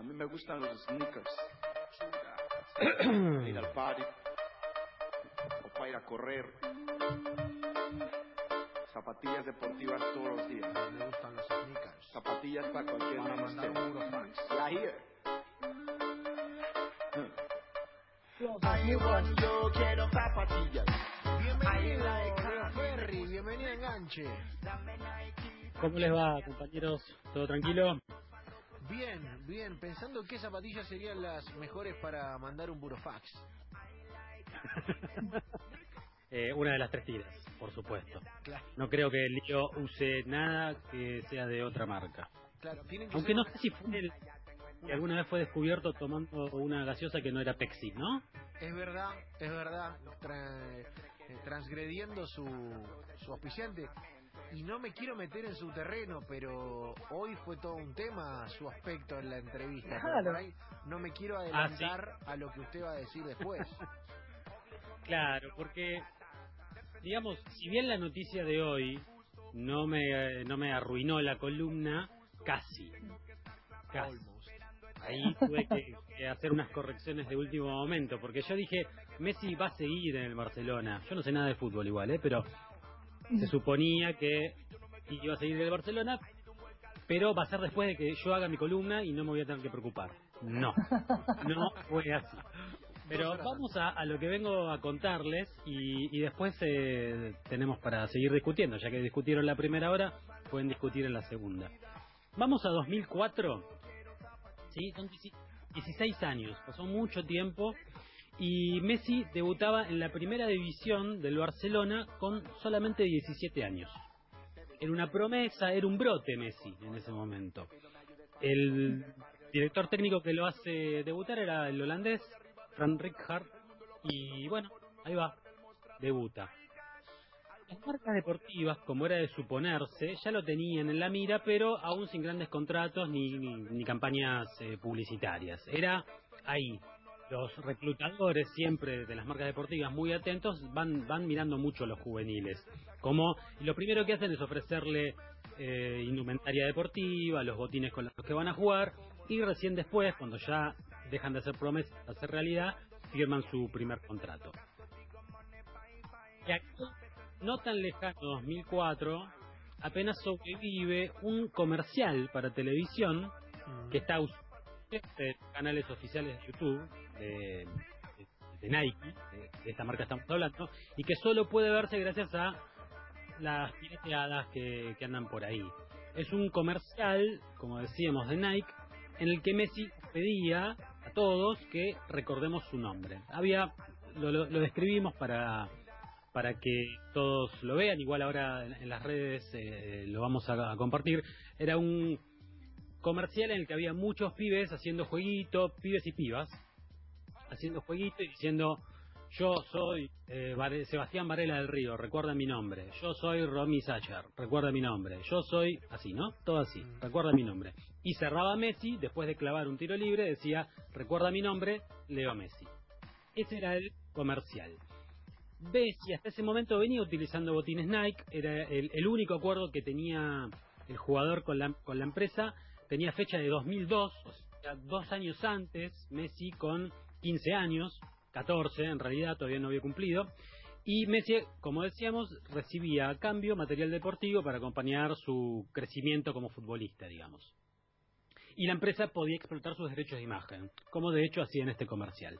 A mí me gustan los sneakers. ir al party. O para ir a correr. Zapatillas deportivas todos los días. Me gustan los sneakers. Zapatillas para cualquier menester. La here. yo quiero zapatillas. Bienvenido, Ferry, bienvenido a Enganche. ¿Cómo les va, compañeros? ¿Todo tranquilo? Bien, pensando qué zapatillas serían las mejores para mandar un burofax. Eh, una de las tres tiras, por supuesto. Claro, No creo que Lío use nada que sea de otra marca. claro, tienen que Aunque no sé si fue el que alguna vez fue descubierto tomando una gaseosa que no era Pepsi, ¿no? Es verdad, es verdad, tra- eh, transgrediendo su, su auspiciante. Y no me quiero meter en su terreno, pero hoy fue todo un tema su aspecto en la entrevista. ahí no me quiero Ah, ¿sí? adelantar a lo que usted va a decir después. Claro, porque, digamos, si bien la noticia de hoy no me, no me arruinó la columna, casi. Casi. Ahí tuve que, que hacer unas correcciones de último momento, porque yo dije, Messi va a seguir en el Barcelona. Yo no sé nada de fútbol igual, ¿eh? pero se suponía que iba a seguir en el Barcelona, pero va a ser después de que yo haga mi columna y no me voy a tener que preocupar. No, no fue así. Pero vamos a, a lo que vengo a contarles y, y después eh, tenemos para seguir discutiendo, ya que discutieron la primera hora, pueden discutir en la segunda. Vamos a 2004, ¿sí? Son 16 años, pasó mucho tiempo y Messi debutaba en la primera división del Barcelona con solamente 17 años. Era una promesa, era un brote Messi en ese momento. El director técnico que lo hace debutar era el holandés Frank Rijkaard y bueno, ahí va, debuta. Las marcas deportivas, como era de suponerse, ya lo tenían en la mira, pero aún sin grandes contratos ni, ni, campañas eh, publicitarias. Era ahí. Los reclutadores siempre de las marcas deportivas muy atentos van, van mirando mucho a los juveniles. Como lo primero que hacen es ofrecerle eh, indumentaria deportiva, los botines con los que van a jugar y recién después, cuando ya dejan de hacer promesas, hacer realidad, firman su primer contrato. Y aquí, no tan lejano, 2004, apenas sobrevive un comercial para televisión que está en canales oficiales de YouTube de, Nike, de, esta marca estamos hablando, y que solo puede verse gracias a las pirateadas que, que andan por ahí. Es un comercial, como decíamos, de Nike, en el que Messi pedía a todos que recordemos su nombre. Había, lo, lo- describimos para para que todos lo vean, igual ahora en, en las redes eh, lo vamos a, a compartir. Era un comercial en el que había muchos pibes haciendo jueguito, pibes y pibas, haciendo jueguito y diciendo yo soy eh, Sebastián Varela del Río, recuerda mi nombre. Yo soy Romy Sacher, recuerda mi nombre. Yo soy así, ¿no? Todo así, recuerda mi nombre. Y cerraba Messi, después de clavar un tiro libre, decía, recuerda mi nombre, Leo Messi. Ese era el comercial. Messi hasta ese momento venía utilizando botines Nike, era el, el único acuerdo que tenía el jugador con la, con la empresa, tenía fecha de 2002, o sea, dos años antes, Messi con 15 años, 14 en realidad, todavía no había cumplido, y Messi, como decíamos, recibía a cambio material deportivo para acompañar su crecimiento como futbolista, digamos. Y la empresa podía explotar sus derechos de imagen, como de hecho hacía en este comercial.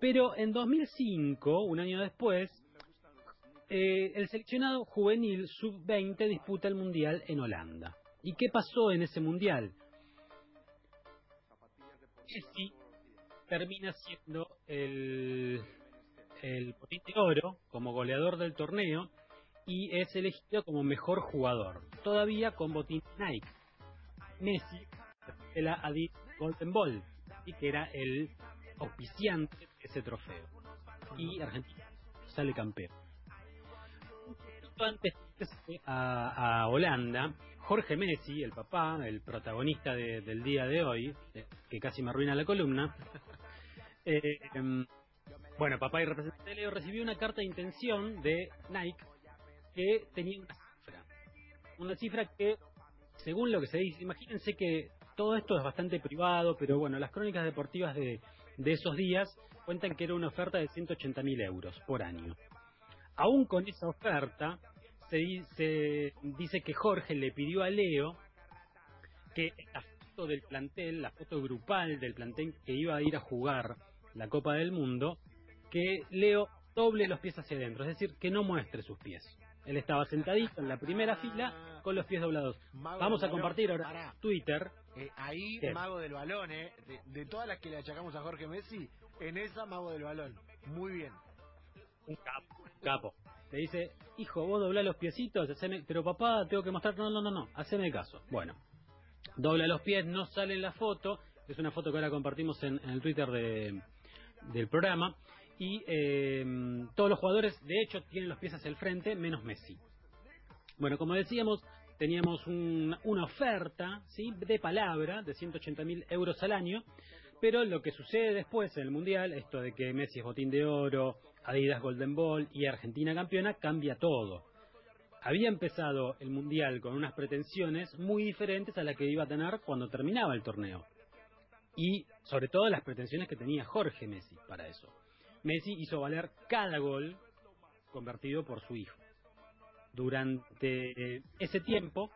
Pero en 2005, un año después, eh, el seleccionado juvenil sub-20 disputa el mundial en Holanda. ¿Y qué pasó en ese mundial? Messi termina siendo el, el botín de oro como goleador del torneo y es elegido como mejor jugador, todavía con botín Nike. Messi la Adidas Golden Ball y que era el auspiciante de ese trofeo. Y Argentina sale campeón. Antes a, a Holanda, Jorge Messi, el papá, el protagonista de- del día de hoy, eh, que casi me arruina la columna, eh, em, bueno, papá y representante de Leo recibió una carta de intención de Nike que tenía una cifra. Una cifra que, según lo que se dice, imagínense que todo esto es bastante privado, pero bueno, las crónicas deportivas de, de esos días cuentan que era una oferta de 180 mil euros por año. Aún con esa oferta, se dice, dice que Jorge le pidió a Leo que la foto del plantel, la foto grupal del plantel que iba a ir a jugar la Copa del Mundo, que Leo doble los pies hacia adentro, es decir, que no muestre sus pies. Él estaba sentadito en la primera fila con los pies doblados. Mago Vamos a compartir ahora Pará. Twitter. Eh, ahí, ¿Qué? mago del balón, ¿eh? De, de todas las que le achacamos a Jorge Messi, en esa, mago del balón. Muy bien. Un capo. Capo. Le dice, hijo, vos doblá los piecitos, haceme... pero papá, tengo que mostrar... No, no, no, no, haceme caso. Bueno, dobla los pies, no sale en la foto. Es una foto que ahora compartimos en, en el Twitter de, del programa. Y eh, todos los jugadores, de hecho, tienen los pies hacia el frente, menos Messi. Bueno, como decíamos, teníamos un- una oferta ¿sí? de palabra de 180 mil euros al año, pero lo que sucede después en el Mundial, esto de que Messi es botín de oro, Adidas Golden Ball y Argentina campeona, cambia todo. Había empezado el Mundial con unas pretensiones muy diferentes a las que iba a tener cuando terminaba el torneo. Y sobre todo las pretensiones que tenía Jorge Messi para eso. Messi hizo valer cada gol convertido por su hijo. Durante eh, ese tiempo,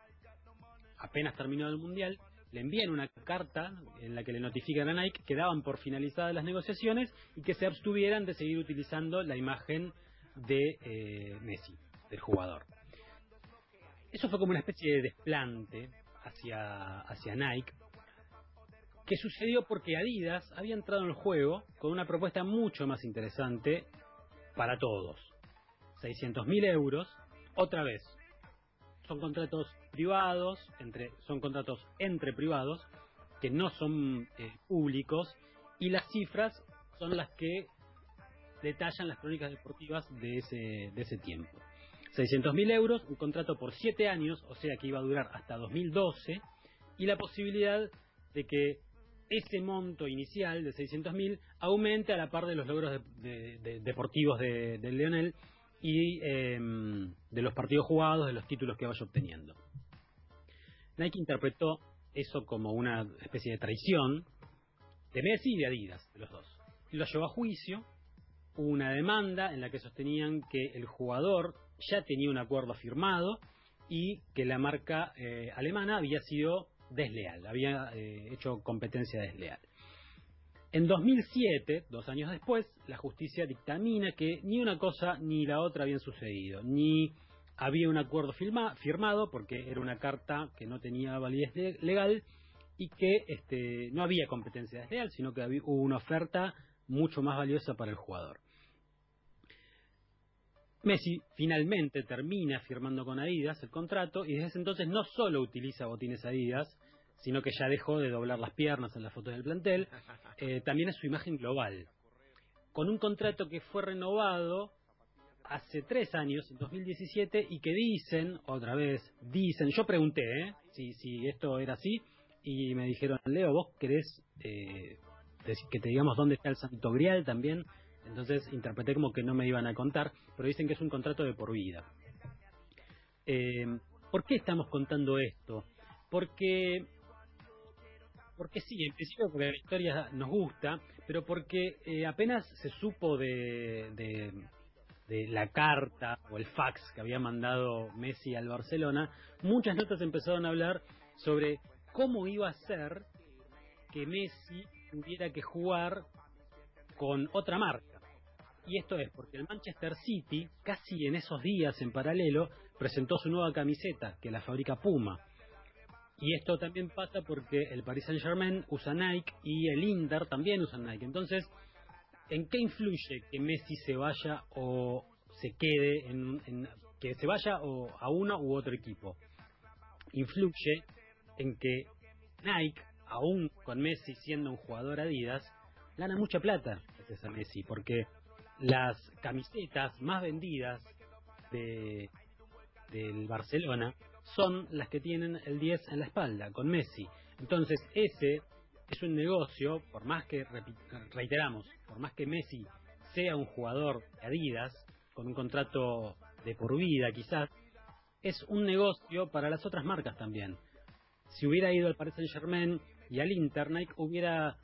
apenas terminó el Mundial, le envían una carta en la que le notifican a Nike que daban por finalizadas las negociaciones y que se abstuvieran de seguir utilizando la imagen de eh, Messi, del jugador. Eso fue como una especie de desplante hacia, hacia Nike, que sucedió porque Adidas había entrado en el juego con una propuesta mucho más interesante para todos. 600.000 euros, otra vez, son contratos privados, entre, son contratos entre privados, que no son eh, públicos, y las cifras son las que detallan las crónicas deportivas de ese, de ese tiempo. 600.000 euros, un contrato por 7 años, o sea que iba a durar hasta 2012, y la posibilidad de que ese monto inicial de 600.000 aumente a la par de los logros de- de- de- deportivos de, Leonel y eh, de los partidos jugados, de los títulos que vaya obteniendo. Nike interpretó eso como una especie de traición de Messi y de Adidas, los dos. Y lo llevó a juicio, hubo una demanda en la que sostenían que el jugador ya tenía un acuerdo firmado y que la marca eh, alemana había sido desleal, había eh, hecho competencia desleal. En 2007, dos años después, la justicia dictamina que ni una cosa ni la otra habían sucedido, ni había un acuerdo firma- firmado porque era una carta que no tenía validez le- legal y que este, no había competencia desleal, sino que había, hubo una oferta mucho más valiosa para el jugador. Messi finalmente termina firmando con Adidas el contrato y desde ese entonces no solo utiliza botines Adidas, sino que ya dejó de doblar las piernas en las fotos del plantel, eh, también es su imagen global. Con un contrato que fue renovado hace tres años, en 2017, y que dicen, otra vez, dicen, yo pregunté ¿eh? si, si esto era así, y me dijeron, Leo, ¿vos querés eh, que te digamos dónde está el Santo Grial también? Entonces interpreté como que no me iban a contar, pero dicen que es un contrato de por vida. Eh, ¿Por qué estamos contando esto? Porque porque sí, en principio porque la historia nos gusta, pero porque apenas se supo de, de la carta o el fax que había mandado Messi al Barcelona, muchas notas empezaron a hablar sobre cómo iba a ser que Messi tuviera que jugar con otra marca. Y esto es porque el Manchester City, casi en esos días en paralelo, presentó su nueva camiseta, que la fabrica Puma. Y esto también pasa porque el Paris Saint Germain usa Nike y el Inter también usa Nike. Entonces, ¿en qué influye que Messi se vaya o se quede en, en- que se vaya o a uno u otro equipo? Influye en que Nike, aún con Messi siendo un jugador Adidas, gana mucha plata gracias a Messi, porque las camisetas más vendidas de del Barcelona son las que tienen el 10 en la espalda, con Messi. Entonces, ese es un negocio, por más que, reiteramos, por más que Messi sea un jugador de Adidas, con un contrato de por vida quizás, es un negocio para las otras marcas también. si hubiera ido al Paris Saint Germain y al Inter, Nike hubiera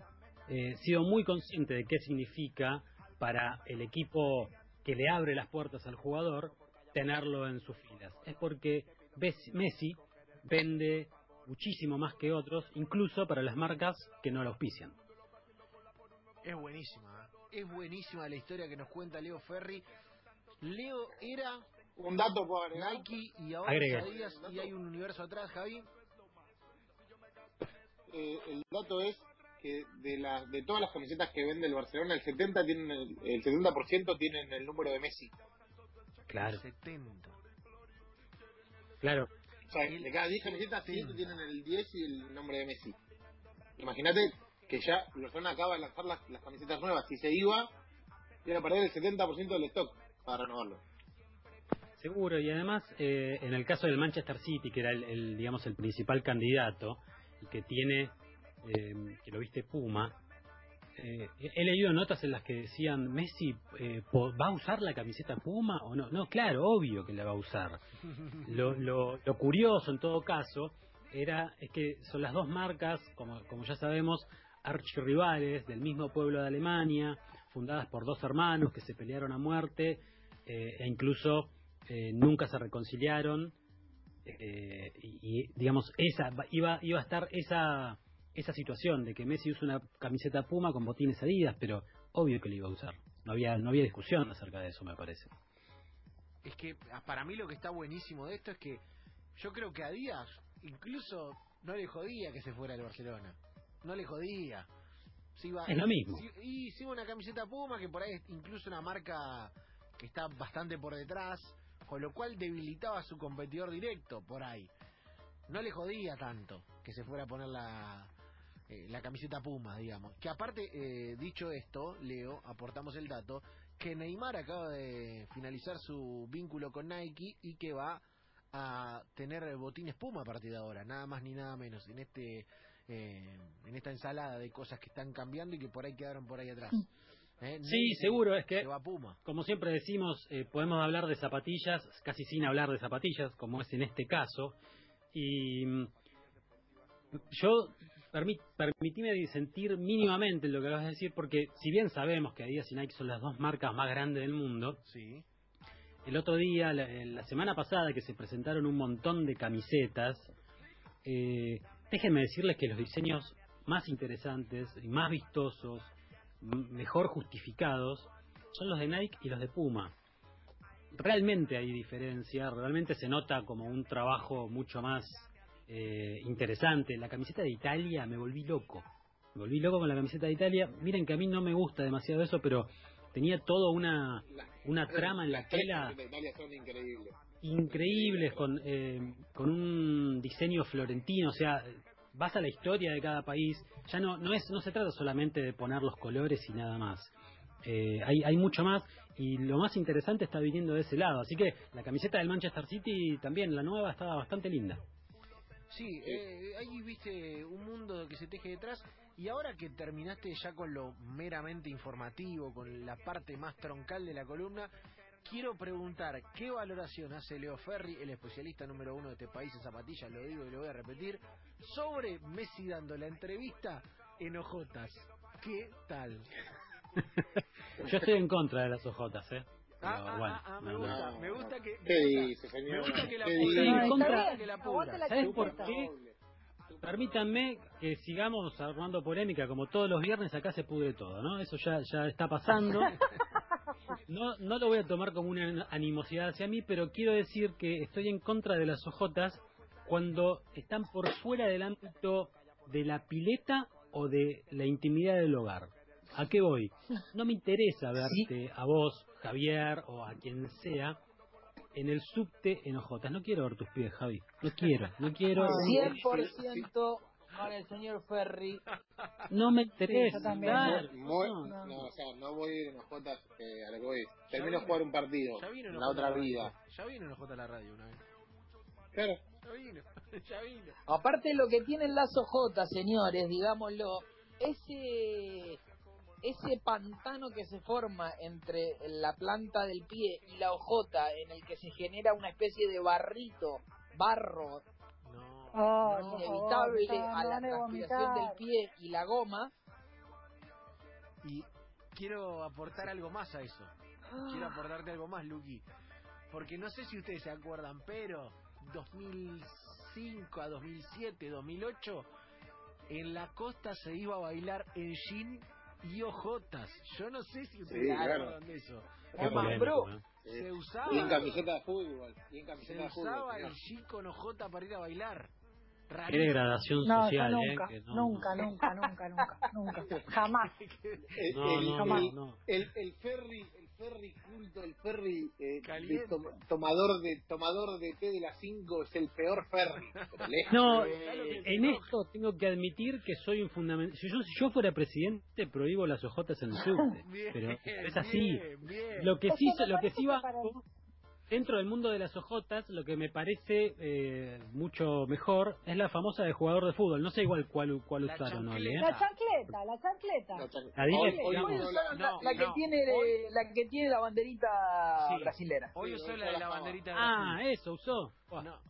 eh, sido muy consciente de qué significa para el equipo que le abre las puertas al jugador tenerlo en sus filas. Es porque Messi vende muchísimo más que otros, incluso para las marcas que no lo auspician. Es buenísima, ¿eh? es buenísima la historia que nos cuenta Leo Ferri. Leo era un dato por Nike y ahora Adidas y hay un universo atrás, Javi. Eh, el dato es que de las de todas las camisetas que vende el Barcelona, el 70 tienen el, el 70% tienen el número de Messi. Claro. 70. Claro. Sea, de cada 10 camisetas, 7 tienen el 10 y el nombre de Messi. Imagínate que ya Barcelona acaba de lanzar las, las camisetas nuevas. Si se iba, iba a perder el 70% del stock para renovarlo. Seguro, y además, eh, en el caso del Manchester City, que era el, el, digamos, el principal candidato, y que tiene, eh, que lo viste Puma, eh, he leído notas en las que decían, Messi, eh, ¿va a usar la camiseta Puma o no? No, claro, obvio que la va a usar. Lo, lo, lo curioso, en todo caso, era es que son las dos marcas, como, como ya sabemos, archirrivales del mismo pueblo de Alemania, fundadas por dos hermanos que se pelearon a muerte eh, e incluso eh, nunca se reconciliaron y, y, digamos esa iba iba a estar esa esa situación de que Messi usa una camiseta Puma con botines Adidas pero obvio que lo iba a usar. No había no había discusión acerca de eso me parece. Es que para mí lo que está buenísimo de esto es que yo creo que Adidas incluso no le jodía que se fuera al Barcelona. No le jodía. Si iba, es lo mismo. Si, y si una camiseta Puma que por ahí es incluso una marca que está bastante por detrás con lo cual debilitaba a su competidor directo por ahí. No le jodía tanto que se fuera a poner la, eh, la camiseta Puma, digamos. Que aparte, eh, dicho esto, Leo, aportamos el dato, que Neymar acaba de finalizar su vínculo con Nike y que va a tener botines Puma a partir de ahora, nada más ni nada menos, en este eh, en esta ensalada de cosas que están cambiando y que por ahí quedaron por ahí atrás. ¿Eh? Sí, seguro, es que, como siempre decimos, eh, podemos hablar de zapatillas casi sin hablar de zapatillas, como es en este caso. Y mm, yo, permit, permitime sentir mínimamente lo que vas a decir, porque si bien sabemos que Adidas y Nike son las dos marcas más grandes del mundo, sí. el otro día, la, la semana pasada, que se presentaron un montón de camisetas, eh, déjenme decirles que los diseños más interesantes y más vistosos, mejor justificados son los de Nike y los de Puma. Realmente hay diferencia, realmente se nota como un trabajo mucho más eh, interesante. La camiseta de Italia me volví loco. Me volví loco con la camiseta de Italia. Miren que a mí no me gusta demasiado eso, pero tenía toda una, una trama en la tela. increíbles. Increíbles, con, eh, con un diseño florentino, o sea, vas a la historia de cada país, ya no no es no se trata solamente de poner los colores y nada más. Eh, hay, hay mucho más y lo más interesante está viniendo de ese lado. Así que la camiseta del Manchester City también, la nueva, estaba bastante linda. Sí, eh, ahí viste un mundo que se teje detrás y ahora que terminaste ya con lo meramente informativo, con la parte más troncal de la columna, quiero preguntar qué valoración hace Leo Ferri, el especialista número uno de este país en zapatillas, lo digo y lo voy a repetir, sobre Messi dando la entrevista en ojotas. ¿Qué tal? Yo estoy en contra de las ojotas, ¿eh? Ah, ah, bueno, ah, me, gusta, me gusta que ¿Qué dice, señor? me gusta que la pura, contra, que la pura. ¿Sabes por qué? Permítanme que sigamos armando polémica como todos los viernes acá se pudre todo, ¿no? Eso ya ya está pasando. No no lo voy a tomar como una animosidad hacia mí, pero quiero decir que estoy en contra de las ojotas cuando están por fuera del ámbito de la pileta o de la intimidad del hogar. ¿A qué voy? No me interesa verte a vos, Javier, o a quien sea, en el subte en ojotas. No quiero ver tus pies, Javi. No quiero, no quiero. 100% con el señor Ferry. No me interesa. también. Claro, no. no, o sea, no voy a ir en ojotas eh, a lo que voy. Termino de jugar un partido. Ya vino en La otra vida. Ya vino en OJ a la radio una vez. Claro. Ya vino, ya vino. Aparte lo que tienen las ojotas, señores, digámoslo, ese ese pantano que se forma entre la planta del pie y la hojota en el que se genera una especie de barrito, barro, No. Oh, inevitable favor, a la transpiración del pie y la goma. Y quiero aportar algo más a eso. Quiero aportarte algo más, Luqui. Porque no sé si ustedes se acuerdan, pero 2005 a 2007, 2008, en la costa se iba a bailar en jean y ojotas. Yo no sé si ustedes Sí, se claro. acuerdan de eso. Qué Es más, polémico, bro, ¿eh? se Y en usaba, camiseta de fútbol. Y en se camiseta de fútbol. usaba señor. el jean con ojota para ir a bailar. Qué degradación No, social, nunca, ¿eh? Que no- nunca, nunca, nunca, nunca, nunca, jamás. El, No, el- no, Jamás. el, el ferry, ferry culto, el ferry eh, de tom- tomador de tomador de té de las 5 es el peor ferry. No, Eh, en esto tengo que admitir que soy un fundamental. Si yo, si yo fuera presidente, prohíbo las ojotas en el subte. Bien, Pero es así. bien, bien. Lo que sí, lo que sí va dentro del mundo de las ojotas, lo que me parece eh, mucho mejor es la famosa de jugador de fútbol. No sé igual cuál, cuál La usaron, ¿no? chancleta. ¿eh? La chancleta, la chancleta. La chan- La hoy- hoy Hoy la- usaron la, no, la que no. tiene Hoy- la que tiene la banderita Sí. brasilera. Hoy usó hoy la de la banderita de Ah, eso usó.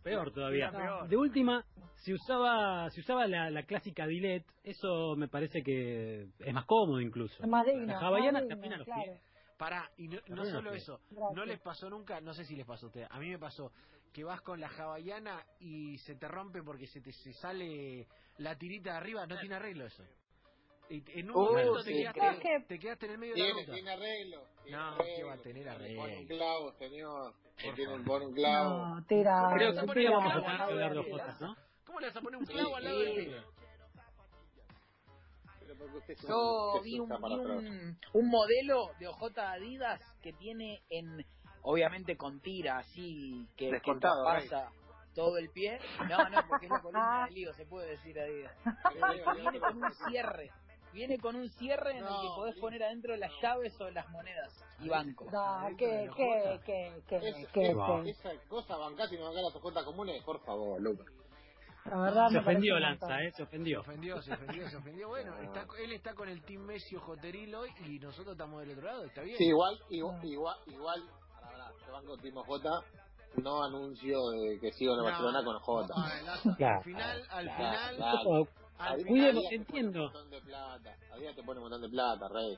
Peor todavía. peor. De última, si usaba, si usaba la, la clásica Dilet, eso me parece que es más cómodo incluso. Es más digno. La hawaiana más digno, los claro. pies. Pará, y no, no solo eso, Gracias. no les pasó nunca, no sé si les pasó a ustedes, a mí me pasó que vas con la hawaiana y se te rompe porque se te se sale la tirita de arriba, no tiene arreglo eso. Y en un Oh, momento te, quedaste, creo. te quedaste en el medio de la ruta. tiene arreglo. tiene No, arreglo, ¿qué va a tener arreglo? un clavo, señor. Tiene un clavo. No, tira. Creo que. ¿Cómo le vas a poner un clavo al lado del Yo vi un, un, un modelo de OJ Adidas que tiene en, obviamente con tira así, que, que Descontado, pasa todo el pie. No, no, porque es la columna de lío, se puede decir Adidas. Viene con un cierre. Viene con un cierre en el que podés sí. poner adentro las llaves o las monedas y bancos. No, que, que, que, que, Es- que, es- va. que- esa cosa bancás y no bancás las ojotas comunes, por favor, Lucas. La verdad Se ofendió Lanza. ¿eh? Se Se ofendió. ofendió, se ofendió, se ofendió. Bueno, está, él está con el Team Messi Ojoteril hoy y nosotros estamos del otro lado, está bien. Sí, igual, igual, igual, igual, pará, pará, yo banco Timo J, no anuncio de que sigo en el No, Barcelona con J. no, al- Claro. Al final, al Claro, final, claro. al Cuidemos, final, te entiendo. Un montón de plata. Adidas te pone un montón de plata, rey.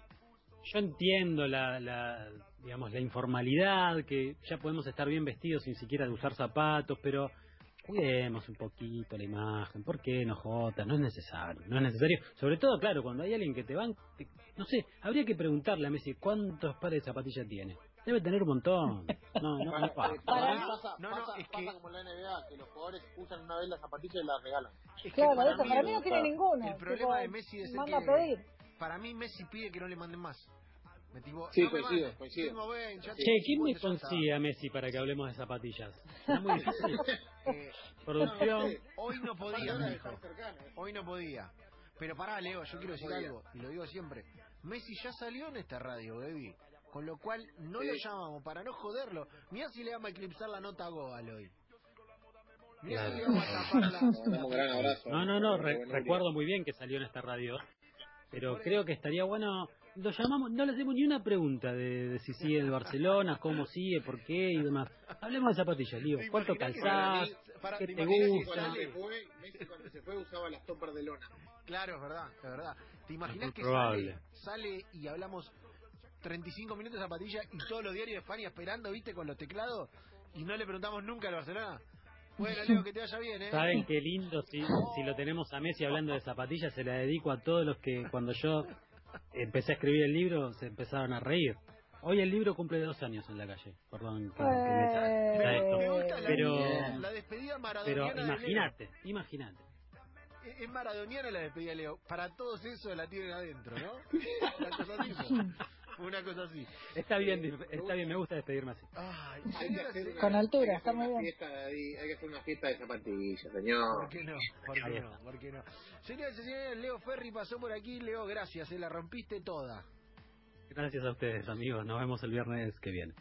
Yo entiendo la, la, digamos, la informalidad, que ya podemos estar bien vestidos sin siquiera de usar zapatos, pero cuidemos un poquito la imagen. ¿Por qué no Jota? No es necesario, no es necesario. Sobre todo, claro, cuando hay alguien que te van, te- no sé, habría que preguntarle a Messi cuántos pares de zapatillas tiene. Debe tener un montón. No, no, no, Para, Para- pasa, No, no, pasa, es pasa que- como en la NBA, que los jugadores usan una vez las zapatillas y las regalan. es que Claro, para eso, mí, para mí no tiene ninguno. el problema Tipo, de Messi es el manda a que- pedir. para mí Messi pide que no le manden más. Me tipo, Sí, no coincido, coincido. tengo 20, ya Che, ¿quién me 50, ya está. consigue a Messi para que hablemos de zapatillas? Es muy difícil. Eh, Producción. hoy no podía, ¿eh? Hoy no podía. Pero pará, Leo, yo quiero decir algo, y lo digo siempre. Messi ya salió en esta radio, baby. Con lo cual, no Sí. lo llamamos para no joderlo. Mirá si le vamos a eclipsar la nota a Goal hoy. Mirá si le Claro. vamos a tapar Le mandamos un gran la... abrazo. No, no, no, re- recuerdo muy bien que salió en esta radio, pero creo que estaría bueno, lo llamamos, no le hacemos ni una pregunta de, de si sigue el Barcelona, cómo sigue, por qué y demás. Hablemos de zapatillas, Lío, ¿Te ¿cuánto calzás? sale- para- ¿Qué te te imaginás que cuando se fue, Messi cuando se fue usaba las toppers de lona. Claro, es verdad, es verdad. ¿Te imaginas que sale, sale y hablamos 35 minutos de zapatilla y todos los diarios de España esperando, viste, con los teclados y no le preguntamos nunca al Barcelona? Bueno, Leo, que te vaya bien, ¿eh? ¿Saben qué lindo? Si, si lo tenemos a Messi hablando de zapatillas, se la dedico a todos los que cuando yo empecé a escribir el libro se empezaron a reír. Hoy el libro cumple dos años en la calle. Perdón que, que me esto. Gusta la, Pero- la despedida Pero maradoniana Leo. imagínate, imagínate. Es es maradoniana la despedida de Leo. Para todos eso la tienen adentro, ¿no? Una cosa. Una cosa así. Está bien, está bien, me gusta despedirme así. Ay, Hay que hacer señores, Con altura, está muy una bien. fiesta hay que hacer una fiesta de zapatillas, ¿Por señor. qué no? ¿Por qué no? ¿Por qué no? Señoras y señores, Leo Ferri pasó por aquí. Leo, gracias, se la rompiste toda. Gracias a ustedes, amigos. Nos vemos el viernes que viene.